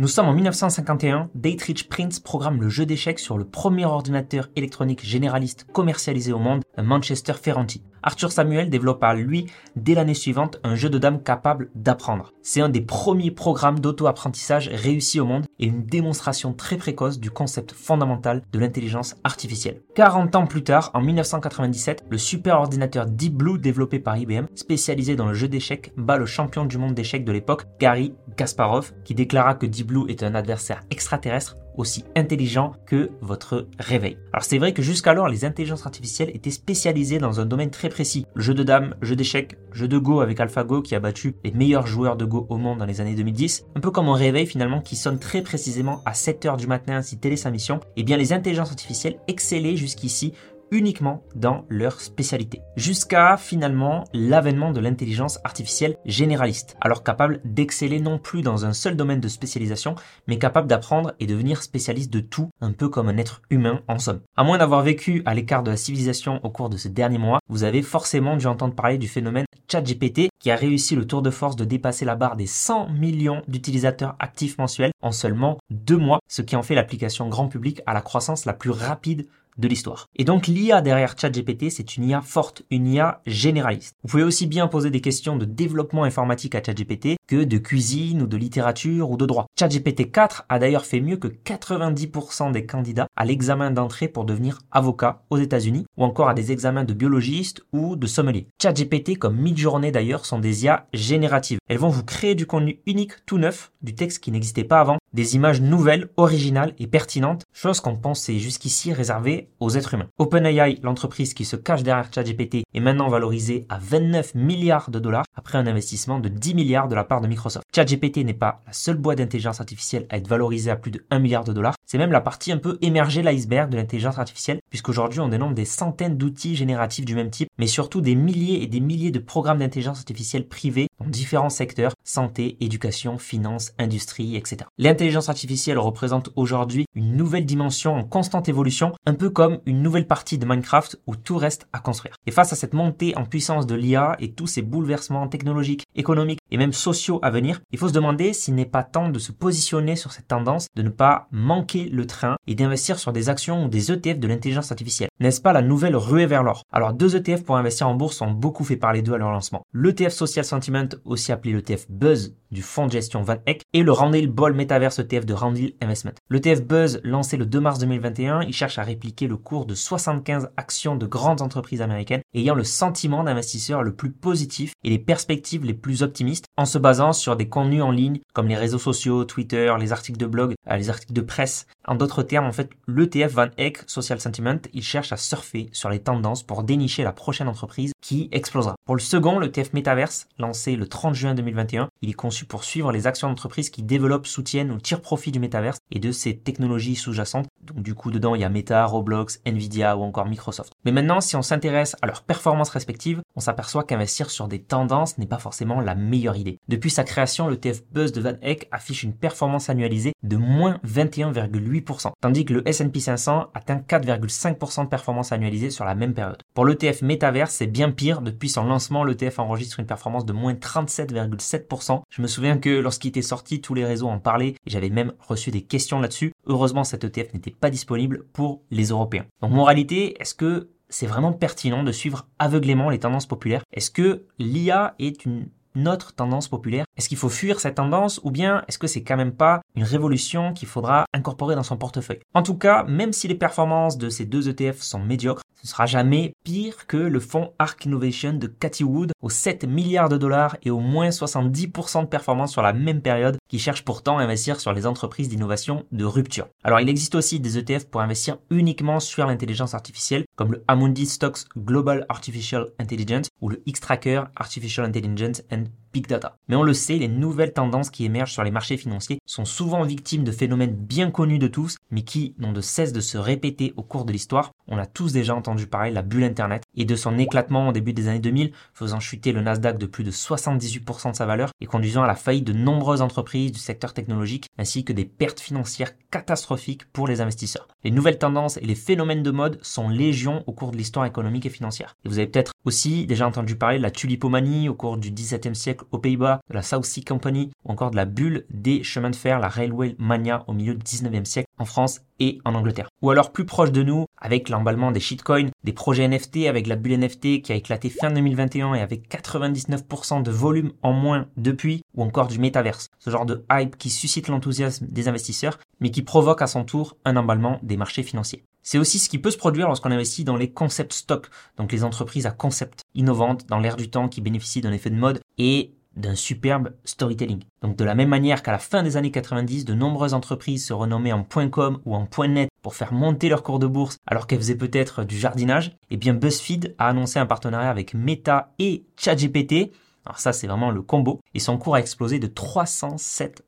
Nous sommes en 1951, Dietrich Prince programme le jeu d'échecs sur le premier ordinateur électronique généraliste commercialisé au monde, un Manchester Ferranti. Arthur Samuel développe à lui, dès l'année suivante, un jeu de dames capable d'apprendre. C'est un des premiers programmes d'auto-apprentissage réussis au monde et une démonstration très précoce du concept fondamental de l'intelligence artificielle. 40 ans plus tard, en 1997, le super ordinateur Deep Blue développé par IBM, spécialisé dans le jeu d'échecs, bat le champion du monde d'échecs de l'époque, Gary Kasparov, qui déclara que Deep Blue est un adversaire extraterrestre aussi intelligent que votre réveil. Alors c'est vrai que jusqu'alors, les intelligences artificielles étaient spécialisées dans un domaine très précis. Le jeu de dames, jeu d'échecs, jeu de Go avec AlphaGo qui a battu les meilleurs joueurs de Go au monde dans les années 2010. Un peu comme un réveil finalement qui sonne très précisément à 7h du matin telle est sa mission. Et eh bien les intelligences artificielles excellaient jusqu'ici uniquement dans leur spécialité. Jusqu'à finalement l'avènement de l'intelligence artificielle généraliste, alors capable d'exceller non plus dans un seul domaine de spécialisation, mais capable d'apprendre et devenir spécialiste de tout, un peu comme un être humain en somme. À moins d'avoir vécu à l'écart de la civilisation au cours de ces derniers mois, vous avez forcément dû entendre parler du phénomène ChatGPT qui a réussi le tour de force de dépasser la barre des 100 millions d'utilisateurs actifs mensuels en seulement deux mois, ce qui en fait l'application grand public à la croissance la plus rapide de l'histoire. Et donc l'IA derrière ChatGPT, c'est une IA forte, une IA généraliste. Vous pouvez aussi bien poser des questions de développement informatique à ChatGPT que de cuisine ou de littérature ou de droit. ChatGPT 4 a d'ailleurs fait mieux que 90% des candidats à l'examen d'entrée pour devenir avocat aux États-Unis ou encore à des examens de biologiste ou de sommelier. ChatGPT comme Midjourney d'ailleurs sont des IA génératives. Elles vont vous créer du contenu unique tout neuf, du texte qui n'existait pas avant, des images nouvelles, originales et pertinentes, chose qu'on pensait jusqu'ici réservée aux êtres humains. OpenAI, l'entreprise qui se cache derrière ChatGPT, est maintenant valorisée à 29 milliards de dollars après un investissement de 10 milliards de la part de Microsoft. ChatGPT n'est pas la seule boîte d'intelligence artificielle à être valorisée à plus de 1 milliard de dollars, c'est même la partie un peu émergée de l'iceberg de l'intelligence artificielle, puisqu'aujourd'hui on dénombre des centaines d'outils génératifs du même type, mais surtout des milliers et des milliers de programmes d'intelligence artificielle privés dans différents secteurs, santé, éducation, finance, industrie, etc. L'intelligence artificielle représente aujourd'hui une nouvelle dimension en constante évolution, un peu comme une nouvelle partie de Minecraft où tout reste à construire. Et face à cette montée en puissance de l'IA et tous ces bouleversements technologiques, économiques et même sociaux à venir, il faut se demander s'il n'est pas temps de se positionner sur cette tendance, de ne pas manquer le train et d'investir sur des actions ou des ETF de l'intelligence artificielle. N'est-ce pas la nouvelle ruée vers l'or? Alors deux ETF pour investir en bourse ont beaucoup fait parler d'eux à leur lancement. L'ETF Social Sentiment, aussi appelé l'ETF Buzz du fonds de gestion Van Eck, et le Randall Ball Metaverse ETF de Randall Investment. L'ETF Buzz, lancé le 2 mars 2021, il cherche à répliquer le cours de 75 actions de grandes entreprises américaines ayant le sentiment d'investisseur le plus positif et les perspectives les plus optimistes en se basant sur des contenus en ligne comme les réseaux sociaux, Twitter, les articles de blog, euh, les articles de presse. En d'autres termes, en fait, l'ETF Van Eck Social Sentiment, il cherche à surfer sur les tendances pour dénicher la prochaine entreprise qui explosera. Pour le second, l'ETF Metaverse, lancé le 30 juin 2021, il est conçu pour suivre les actions d'entreprises qui développent, soutiennent ou tirent profit du Metaverse et de ses technologies sous-jacentes. Donc du coup, dedans, il y a Meta, Roblox, Nvidia ou encore Microsoft. Mais maintenant, si on s'intéresse à leurs performances respectives, on s'aperçoit qu'investir sur des tendances n'est pas forcément la meilleure idée. Depuis sa création, l'ETF Buzz de Van Eck affiche une performance annualisée de moins 21,8%, tandis que le S&P 500 atteint 4,5% de performance annualisée sur la même période. Pour l'ETF Metaverse, c'est bien pire. Depuis son lancement, l'ETF enregistre une performance de moins 37,7%. Je me souviens que lorsqu'il était sorti, tous les réseaux en parlaient et j'avais même reçu des questions là-dessus. Heureusement, cet ETF n'était pas disponible pour les Européens. Donc, moralité, est-ce que c'est vraiment pertinent de suivre aveuglément les tendances populaires? Est-ce que l'IA est une autre tendance populaire. Est-ce qu'il faut fuir cette tendance ou bien est-ce que c'est quand même pas une révolution qu'il faudra incorporer dans son portefeuille? En tout cas, même si les performances de ces deux ETF sont médiocres, ce sera jamais pire que le fonds Arc Innovation de Cathy Wood aux 7 milliards de dollars et au moins 70% de performance sur la même période qui cherche pourtant à investir sur les entreprises d'innovation de rupture. Alors il existe aussi des ETF pour investir uniquement sur l'intelligence artificielle comme le Amundi Stocks Global Artificial Intelligence ou le X-Tracker Artificial Intelligence and Data. Mais on le sait, les nouvelles tendances qui émergent sur les marchés financiers sont souvent victimes de phénomènes bien connus de tous, mais qui n'ont de cesse de se répéter au cours de l'histoire. On a tous déjà entendu parler de la bulle Internet et de son éclatement au début des années 2000, faisant chuter le Nasdaq de plus de 78% de sa valeur et conduisant à la faillite de nombreuses entreprises du secteur technologique, ainsi que des pertes financières catastrophiques pour les investisseurs. Les nouvelles tendances et les phénomènes de mode sont légion au cours de l'histoire économique et financière. Et vous avez peut-être aussi déjà entendu parler de la tulipomanie au cours du XVIIe siècle aux Pays-Bas, de la South Sea Company ou encore de la bulle des chemins de fer, la Railway Mania au milieu du XIXe siècle en France et en Angleterre. Ou alors plus proche de nous, avec l'emballement des shitcoins, des projets NFT, avec la bulle NFT qui a éclaté fin 2021 et avec 99% de volume en moins depuis, ou encore du métaverse. Ce genre de hype qui suscite l'enthousiasme des investisseurs, mais qui provoque à son tour un emballement des marchés financiers. C'est aussi ce qui peut se produire lorsqu'on investit dans les concept stocks, donc les entreprises à concept, innovantes, dans l'air du temps, qui bénéficient d'un effet de mode et d'un superbe storytelling. Donc de la même manière qu'à la fin des années 90, de nombreuses entreprises se renommaient en .com ou en .net pour faire monter leur cours de bourse alors qu'elles faisaient peut-être du jardinage, eh bien BuzzFeed a annoncé un partenariat avec Meta et ChatGPT. Alors ça c'est vraiment le combo et son cours a explosé de 307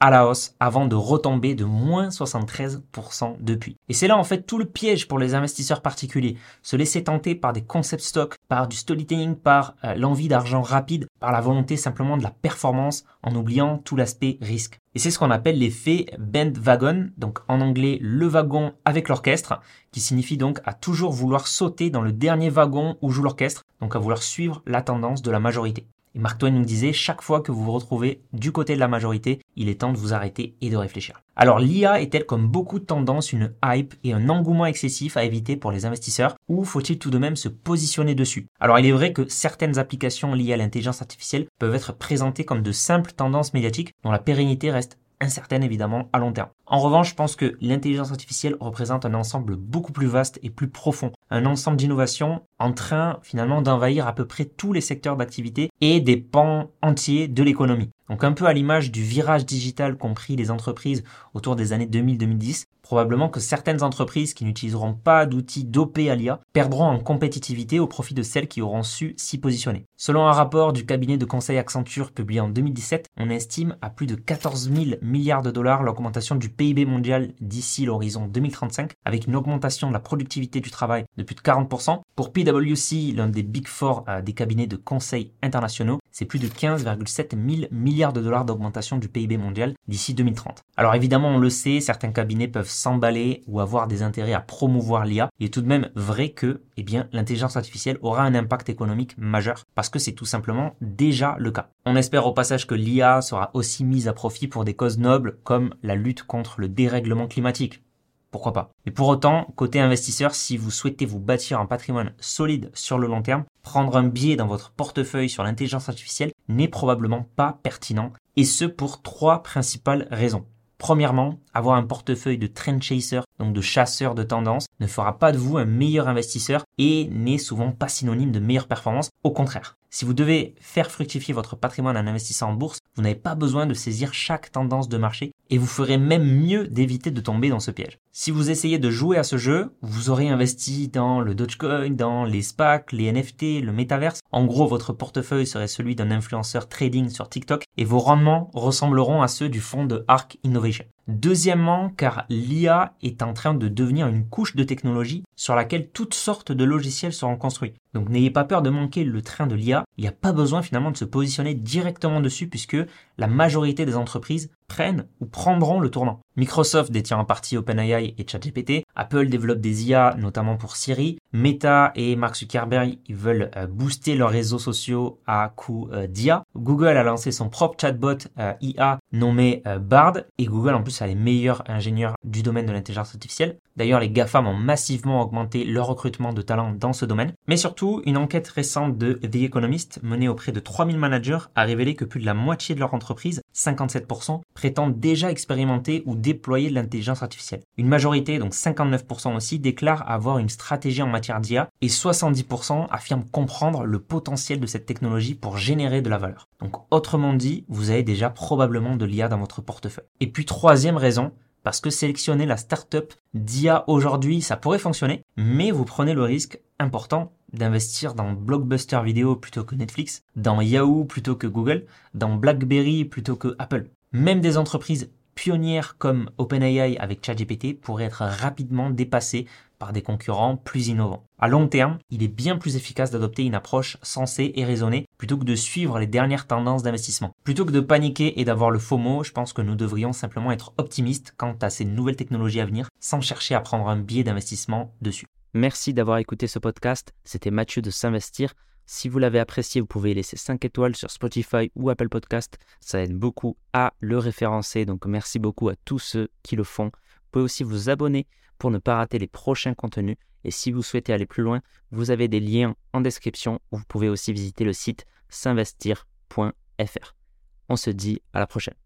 à la hausse avant de retomber de moins 73% depuis. Et c'est là en fait tout le piège pour les investisseurs particuliers. Se laisser tenter par des concept stocks, par du storytelling, par euh, l'envie d'argent rapide, par la volonté simplement de la performance en oubliant tout l'aspect risque. Et c'est ce qu'on appelle l'effet bandwagon, donc en anglais le wagon avec l'orchestre, qui signifie donc à toujours vouloir sauter dans le dernier wagon où joue l'orchestre, donc à vouloir suivre la tendance de la majorité. Et Mark Twain nous disait, chaque fois que vous vous retrouvez du côté de la majorité, il est temps de vous arrêter et de réfléchir. Alors l'IA est-elle comme beaucoup de tendances une hype et un engouement excessif à éviter pour les investisseurs ou faut-il tout de même se positionner dessus? Alors il est vrai que certaines applications liées à l'intelligence artificielle peuvent être présentées comme de simples tendances médiatiques dont la pérennité reste incertaine évidemment à long terme. En revanche, je pense que l'intelligence artificielle représente un ensemble beaucoup plus vaste et plus profond, un ensemble d'innovations en train finalement d'envahir à peu près tous les secteurs d'activité et des pans entiers de l'économie. Donc un peu à l'image du virage digital qu'ont pris les entreprises autour des années 2000-2010, probablement que certaines entreprises qui n'utiliseront pas d'outils dopés à l'IA perdront en compétitivité au profit de celles qui auront su s'y positionner. Selon un rapport du cabinet de conseil Accenture publié en 2017, on estime à plus de 14 000 milliards de dollars l'augmentation du PIB mondial d'ici l'horizon 2035, avec une augmentation de la productivité du travail de plus de 40%. Pour PwC, l'un des Big Four euh, des cabinets de conseil internationaux, c'est plus de 15,7 000 milliards de dollars d'augmentation du PIB mondial d'ici 2030. Alors évidemment, on le sait, certains cabinets peuvent s'emballer ou avoir des intérêts à promouvoir l'IA. Il est tout de même vrai que, eh l'intelligence artificielle aura un impact économique majeur parce que c'est tout simplement déjà le cas. On espère au passage que l'IA sera aussi mise à profit pour des causes nobles comme la lutte contre le dérèglement climatique. Pourquoi pas Mais pour autant, côté investisseur, si vous souhaitez vous bâtir un patrimoine solide sur le long terme, prendre un biais dans votre portefeuille sur l'intelligence artificielle n'est probablement pas pertinent, et ce pour trois principales raisons. Premièrement, avoir un portefeuille de trend chaser, donc de chasseur de tendance, ne fera pas de vous un meilleur investisseur et n'est souvent pas synonyme de meilleure performance. Au contraire, si vous devez faire fructifier votre patrimoine en investissant en bourse, vous n'avez pas besoin de saisir chaque tendance de marché et vous ferez même mieux d'éviter de tomber dans ce piège. Si vous essayez de jouer à ce jeu, vous aurez investi dans le Dogecoin, dans les SPAC, les NFT, le Metaverse. En gros, votre portefeuille serait celui d'un influenceur trading sur TikTok et vos rendements ressembleront à ceux du fonds de ARK Innovation. Deuxièmement, car l'IA est en train de devenir une couche de technologie sur laquelle toutes sortes de logiciels seront construits. Donc n'ayez pas peur de manquer le train de l'IA. Il n'y a pas besoin finalement de se positionner directement dessus puisque la majorité des entreprises ou prendront le tournant. Microsoft détient en partie OpenAI et ChatGPT. Apple développe des IA, notamment pour Siri. Meta et Mark Zuckerberg veulent euh, booster leurs réseaux sociaux à coup euh, d'IA. Google a lancé son propre chatbot euh, IA nommé Bard. Et Google en plus a les meilleurs ingénieurs du domaine de l'intelligence artificielle. D'ailleurs, les GAFAM ont massivement augmenté leur recrutement de talents dans ce domaine. Mais surtout, une enquête récente de The Economist menée auprès de 3000 managers a révélé que plus de la moitié de leur entreprise, 57%, prétendent déjà expérimenter ou déployer de l'intelligence artificielle. Une majorité, donc 59% aussi, déclarent avoir une stratégie en matière d'IA et 70% affirment comprendre le potentiel de cette technologie pour générer de la valeur. Donc autrement dit, vous avez déjà probablement de l'IA dans votre portefeuille. Et puis troisième raison, parce que sélectionner la startup d'IA aujourd'hui, ça pourrait fonctionner, mais vous prenez le risque important d'investir dans Blockbuster Video plutôt que Netflix, dans Yahoo plutôt que Google, dans BlackBerry plutôt que Apple. Même des entreprises pionnières comme OpenAI avec ChatGPT pourraient être rapidement dépassées par des concurrents plus innovants. À long terme, il est bien plus efficace d'adopter une approche sensée et raisonnée plutôt que de suivre les dernières tendances d'investissement. Plutôt que de paniquer et d'avoir le FOMO, je pense que nous devrions simplement être optimistes quant à ces nouvelles technologies à venir sans chercher à prendre un biais d'investissement dessus. Merci d'avoir écouté ce podcast. C'était Mathieu de S'investir. Si vous l'avez apprécié, vous pouvez laisser 5 étoiles sur Spotify ou Apple Podcast. Ça aide beaucoup à le référencer. Donc merci beaucoup à tous ceux qui le font. Vous pouvez aussi vous abonner pour ne pas rater les prochains contenus. Et si vous souhaitez aller plus loin, vous avez des liens en description vous pouvez aussi visiter le site s'investir.fr. On se dit à la prochaine.